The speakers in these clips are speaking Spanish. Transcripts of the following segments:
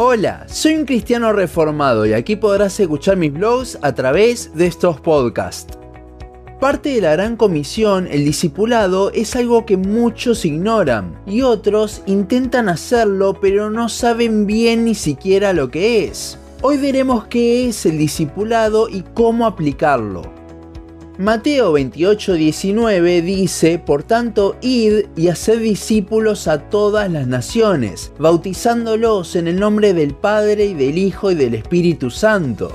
Hola, soy un cristiano reformado y aquí podrás escuchar mis blogs a través de estos podcasts. Parte de la gran comisión, el discipulado, es algo que muchos ignoran y otros intentan hacerlo pero no saben bien ni siquiera lo que es. Hoy veremos qué es el discipulado y cómo aplicarlo. Mateo 28:19 dice, por tanto, id y haced discípulos a todas las naciones, bautizándolos en el nombre del Padre y del Hijo y del Espíritu Santo.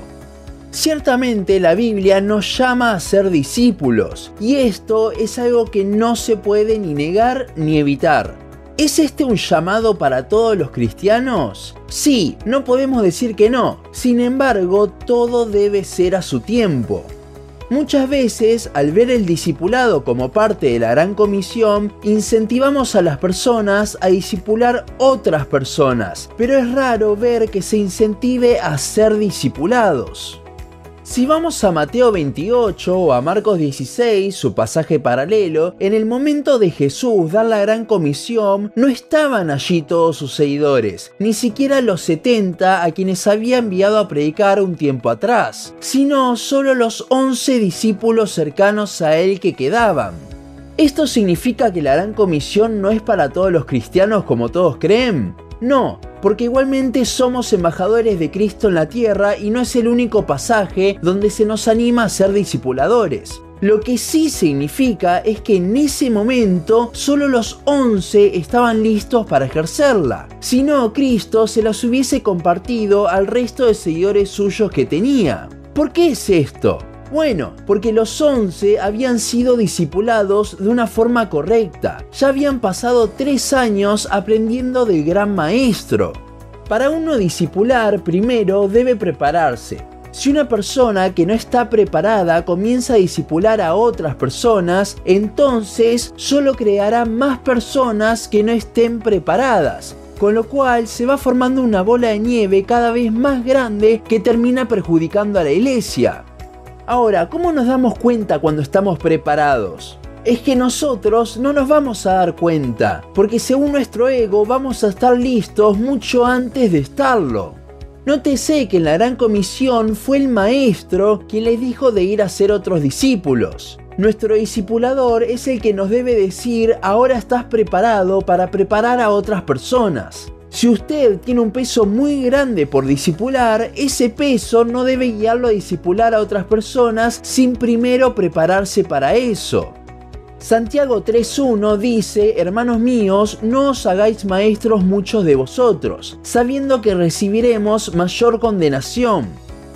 Ciertamente la Biblia nos llama a ser discípulos, y esto es algo que no se puede ni negar ni evitar. ¿Es este un llamado para todos los cristianos? Sí, no podemos decir que no. Sin embargo, todo debe ser a su tiempo. Muchas veces, al ver el discipulado como parte de la gran comisión, incentivamos a las personas a discipular otras personas, pero es raro ver que se incentive a ser discipulados. Si vamos a Mateo 28 o a Marcos 16, su pasaje paralelo, en el momento de Jesús dar la gran comisión, no estaban allí todos sus seguidores, ni siquiera los 70 a quienes había enviado a predicar un tiempo atrás, sino solo los 11 discípulos cercanos a él que quedaban. ¿Esto significa que la gran comisión no es para todos los cristianos como todos creen? No, porque igualmente somos embajadores de Cristo en la tierra y no es el único pasaje donde se nos anima a ser discipuladores. Lo que sí significa es que en ese momento solo los 11 estaban listos para ejercerla. Si no, Cristo se las hubiese compartido al resto de seguidores suyos que tenía. ¿Por qué es esto? Bueno, porque los once habían sido discipulados de una forma correcta. Ya habían pasado tres años aprendiendo del gran maestro. Para uno discipular, primero debe prepararse. Si una persona que no está preparada comienza a discipular a otras personas, entonces solo creará más personas que no estén preparadas, con lo cual se va formando una bola de nieve cada vez más grande que termina perjudicando a la iglesia. Ahora, ¿cómo nos damos cuenta cuando estamos preparados? Es que nosotros no nos vamos a dar cuenta, porque según nuestro ego vamos a estar listos mucho antes de estarlo. Nótese que en la gran comisión fue el maestro quien les dijo de ir a ser otros discípulos. Nuestro discipulador es el que nos debe decir ahora estás preparado para preparar a otras personas. Si usted tiene un peso muy grande por disipular, ese peso no debe guiarlo a disipular a otras personas sin primero prepararse para eso. Santiago 3.1 dice, hermanos míos, no os hagáis maestros muchos de vosotros, sabiendo que recibiremos mayor condenación.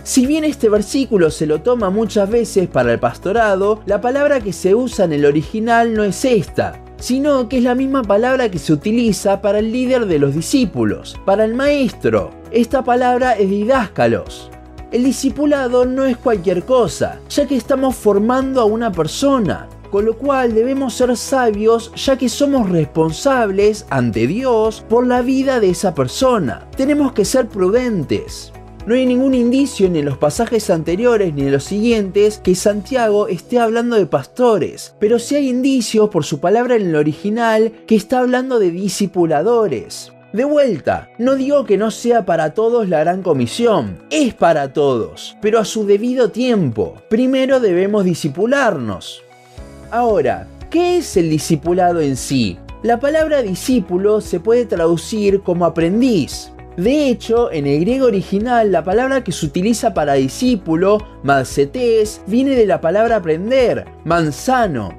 Si bien este versículo se lo toma muchas veces para el pastorado, la palabra que se usa en el original no es esta, sino que es la misma palabra que se utiliza para el líder de los discípulos, para el maestro. Esta palabra es didáscalos. El discipulado no es cualquier cosa, ya que estamos formando a una persona, con lo cual debemos ser sabios ya que somos responsables ante Dios por la vida de esa persona. Tenemos que ser prudentes. No hay ningún indicio ni en los pasajes anteriores ni en los siguientes que Santiago esté hablando de pastores, pero sí hay indicios por su palabra en el original que está hablando de discipuladores. De vuelta, no digo que no sea para todos la gran comisión, es para todos, pero a su debido tiempo. Primero debemos discipularnos. Ahora, ¿qué es el discipulado en sí? La palabra discípulo se puede traducir como aprendiz, de hecho, en el griego original, la palabra que se utiliza para discípulo, mansetes, viene de la palabra aprender, manzano.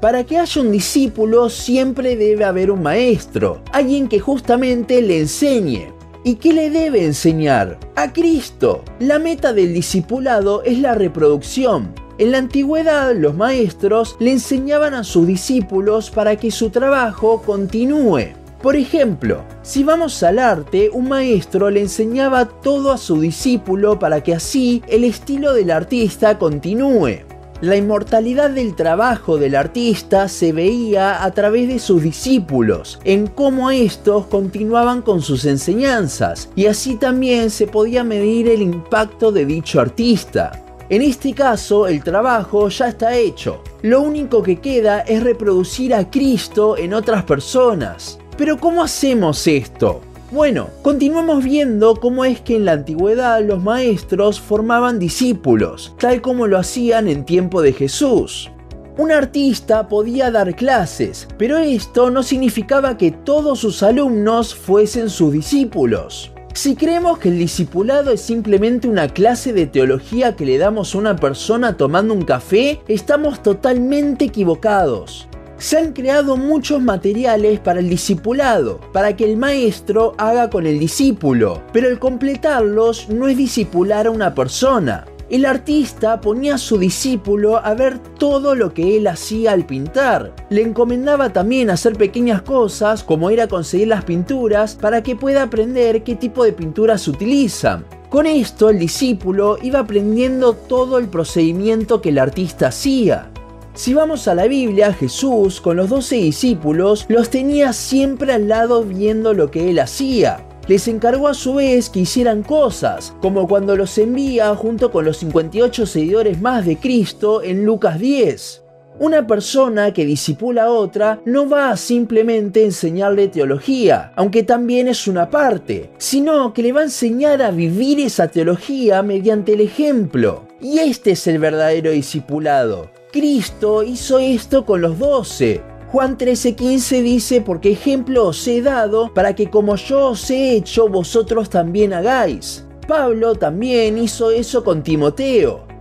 Para que haya un discípulo siempre debe haber un maestro, alguien que justamente le enseñe. ¿Y qué le debe enseñar? A Cristo. La meta del discipulado es la reproducción. En la antigüedad los maestros le enseñaban a sus discípulos para que su trabajo continúe. Por ejemplo, si vamos al arte, un maestro le enseñaba todo a su discípulo para que así el estilo del artista continúe. La inmortalidad del trabajo del artista se veía a través de sus discípulos, en cómo estos continuaban con sus enseñanzas, y así también se podía medir el impacto de dicho artista. En este caso, el trabajo ya está hecho. Lo único que queda es reproducir a Cristo en otras personas. Pero ¿cómo hacemos esto? Bueno, continuamos viendo cómo es que en la antigüedad los maestros formaban discípulos, tal como lo hacían en tiempo de Jesús. Un artista podía dar clases, pero esto no significaba que todos sus alumnos fuesen sus discípulos. Si creemos que el discipulado es simplemente una clase de teología que le damos a una persona tomando un café, estamos totalmente equivocados se han creado muchos materiales para el discipulado, para que el maestro haga con el discípulo, pero el completarlos no es discipular a una persona. El artista ponía a su discípulo a ver todo lo que él hacía al pintar. Le encomendaba también hacer pequeñas cosas como ir a conseguir las pinturas para que pueda aprender qué tipo de pinturas utilizan. Con esto el discípulo iba aprendiendo todo el procedimiento que el artista hacía. Si vamos a la Biblia, Jesús con los doce discípulos los tenía siempre al lado viendo lo que él hacía. Les encargó a su vez que hicieran cosas, como cuando los envía junto con los 58 seguidores más de Cristo en Lucas 10. Una persona que disipula a otra no va a simplemente enseñarle teología, aunque también es una parte, sino que le va a enseñar a vivir esa teología mediante el ejemplo. Y este es el verdadero discipulado. Cristo hizo esto con los doce. Juan 13:15 dice, porque ejemplo os he dado para que como yo os he hecho, vosotros también hagáis. Pablo también hizo eso con Timoteo.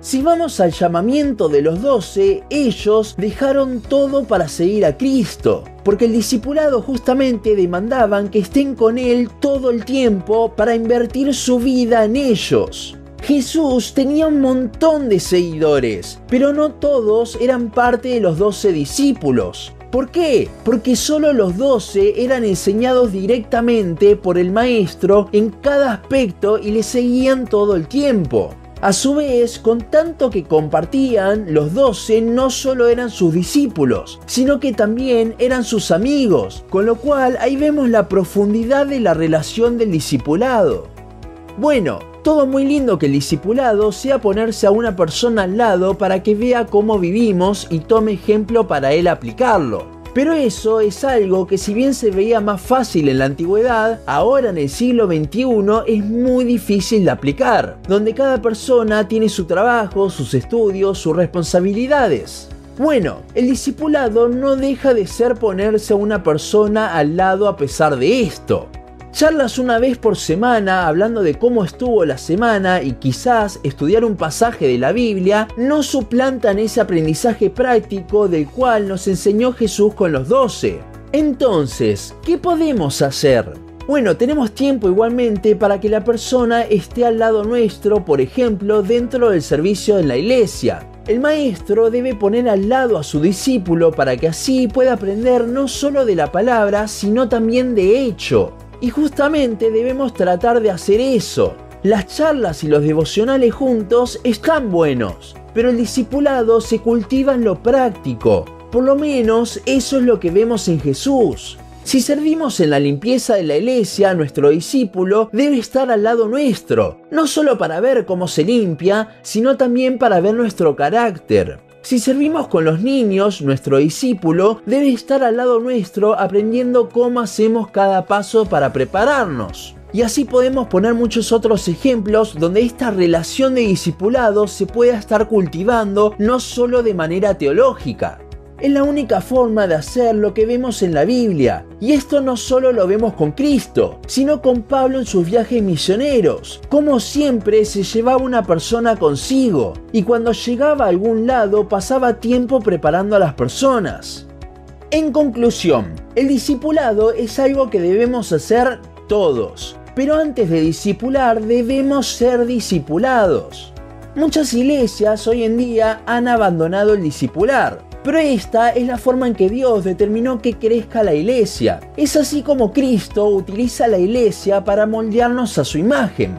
Si vamos al llamamiento de los doce, ellos dejaron todo para seguir a Cristo, porque el discipulado justamente demandaban que estén con Él todo el tiempo para invertir su vida en ellos. Jesús tenía un montón de seguidores, pero no todos eran parte de los doce discípulos. ¿Por qué? Porque solo los doce eran enseñados directamente por el maestro en cada aspecto y le seguían todo el tiempo. A su vez, con tanto que compartían, los doce no solo eran sus discípulos, sino que también eran sus amigos, con lo cual ahí vemos la profundidad de la relación del discipulado. Bueno, todo muy lindo que el discipulado sea ponerse a una persona al lado para que vea cómo vivimos y tome ejemplo para él aplicarlo. Pero eso es algo que si bien se veía más fácil en la antigüedad, ahora en el siglo XXI es muy difícil de aplicar, donde cada persona tiene su trabajo, sus estudios, sus responsabilidades. Bueno, el discipulado no deja de ser ponerse a una persona al lado a pesar de esto. Charlas una vez por semana hablando de cómo estuvo la semana y quizás estudiar un pasaje de la Biblia no suplantan ese aprendizaje práctico del cual nos enseñó Jesús con los doce. Entonces, ¿qué podemos hacer? Bueno, tenemos tiempo igualmente para que la persona esté al lado nuestro, por ejemplo, dentro del servicio en la iglesia. El maestro debe poner al lado a su discípulo para que así pueda aprender no solo de la palabra, sino también de hecho. Y justamente debemos tratar de hacer eso. Las charlas y los devocionales juntos están buenos, pero el discipulado se cultiva en lo práctico. Por lo menos eso es lo que vemos en Jesús. Si servimos en la limpieza de la iglesia, nuestro discípulo debe estar al lado nuestro, no solo para ver cómo se limpia, sino también para ver nuestro carácter. Si servimos con los niños, nuestro discípulo debe estar al lado nuestro aprendiendo cómo hacemos cada paso para prepararnos. Y así podemos poner muchos otros ejemplos donde esta relación de discipulado se pueda estar cultivando no solo de manera teológica, es la única forma de hacer lo que vemos en la Biblia. Y esto no solo lo vemos con Cristo, sino con Pablo en sus viajes misioneros. Como siempre se llevaba una persona consigo y cuando llegaba a algún lado pasaba tiempo preparando a las personas. En conclusión, el discipulado es algo que debemos hacer todos. Pero antes de discipular debemos ser discipulados. Muchas iglesias hoy en día han abandonado el discipular pero esta es la forma en que Dios determinó que crezca la iglesia. Es así como Cristo utiliza la iglesia para moldearnos a su imagen.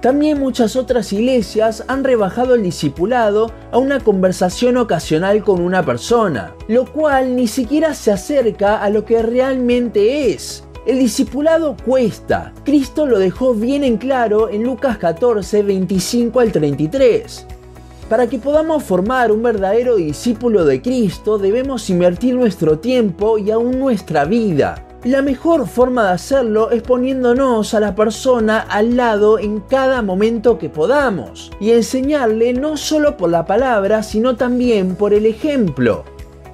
También muchas otras iglesias han rebajado el discipulado a una conversación ocasional con una persona, lo cual ni siquiera se acerca a lo que realmente es. El discipulado cuesta. Cristo lo dejó bien en claro en Lucas 14, 25 al 33. Para que podamos formar un verdadero discípulo de Cristo debemos invertir nuestro tiempo y aún nuestra vida. La mejor forma de hacerlo es poniéndonos a la persona al lado en cada momento que podamos y enseñarle no solo por la palabra, sino también por el ejemplo.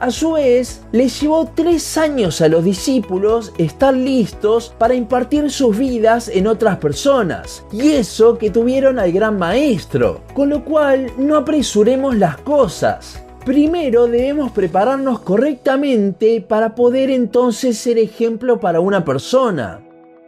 A su vez, les llevó tres años a los discípulos estar listos para impartir sus vidas en otras personas, y eso que tuvieron al gran maestro, con lo cual no apresuremos las cosas. Primero debemos prepararnos correctamente para poder entonces ser ejemplo para una persona.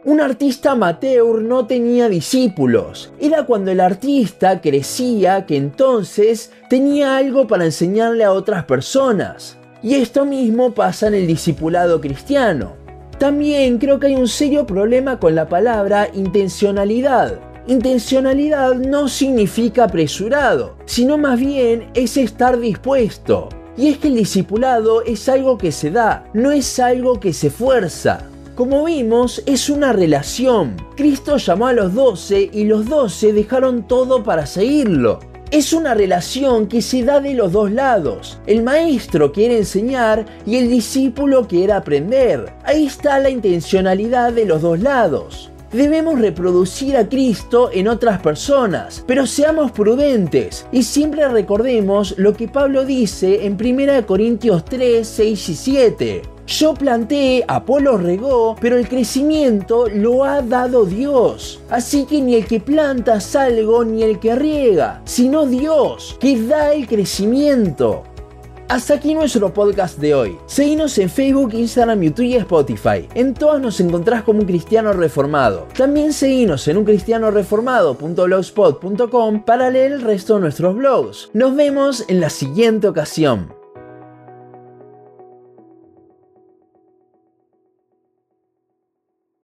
Un artista amateur no tenía discípulos. Era cuando el artista crecía que entonces tenía algo para enseñarle a otras personas. Y esto mismo pasa en el discipulado cristiano. También creo que hay un serio problema con la palabra intencionalidad. Intencionalidad no significa apresurado, sino más bien es estar dispuesto. Y es que el discipulado es algo que se da, no es algo que se fuerza. Como vimos, es una relación. Cristo llamó a los doce y los doce dejaron todo para seguirlo. Es una relación que se da de los dos lados. El maestro quiere enseñar y el discípulo quiere aprender. Ahí está la intencionalidad de los dos lados. Debemos reproducir a Cristo en otras personas, pero seamos prudentes y siempre recordemos lo que Pablo dice en 1 Corintios 3, 6 y 7. Yo planté, Apolo regó, pero el crecimiento lo ha dado Dios. Así que ni el que planta algo ni el que riega, sino Dios, que da el crecimiento. Hasta aquí nuestro podcast de hoy. Seguinos en Facebook, Instagram, YouTube y Spotify. En todas nos encontrás como un cristiano reformado. También seguinos en uncristianoreformado.blogspot.com para leer el resto de nuestros blogs. Nos vemos en la siguiente ocasión.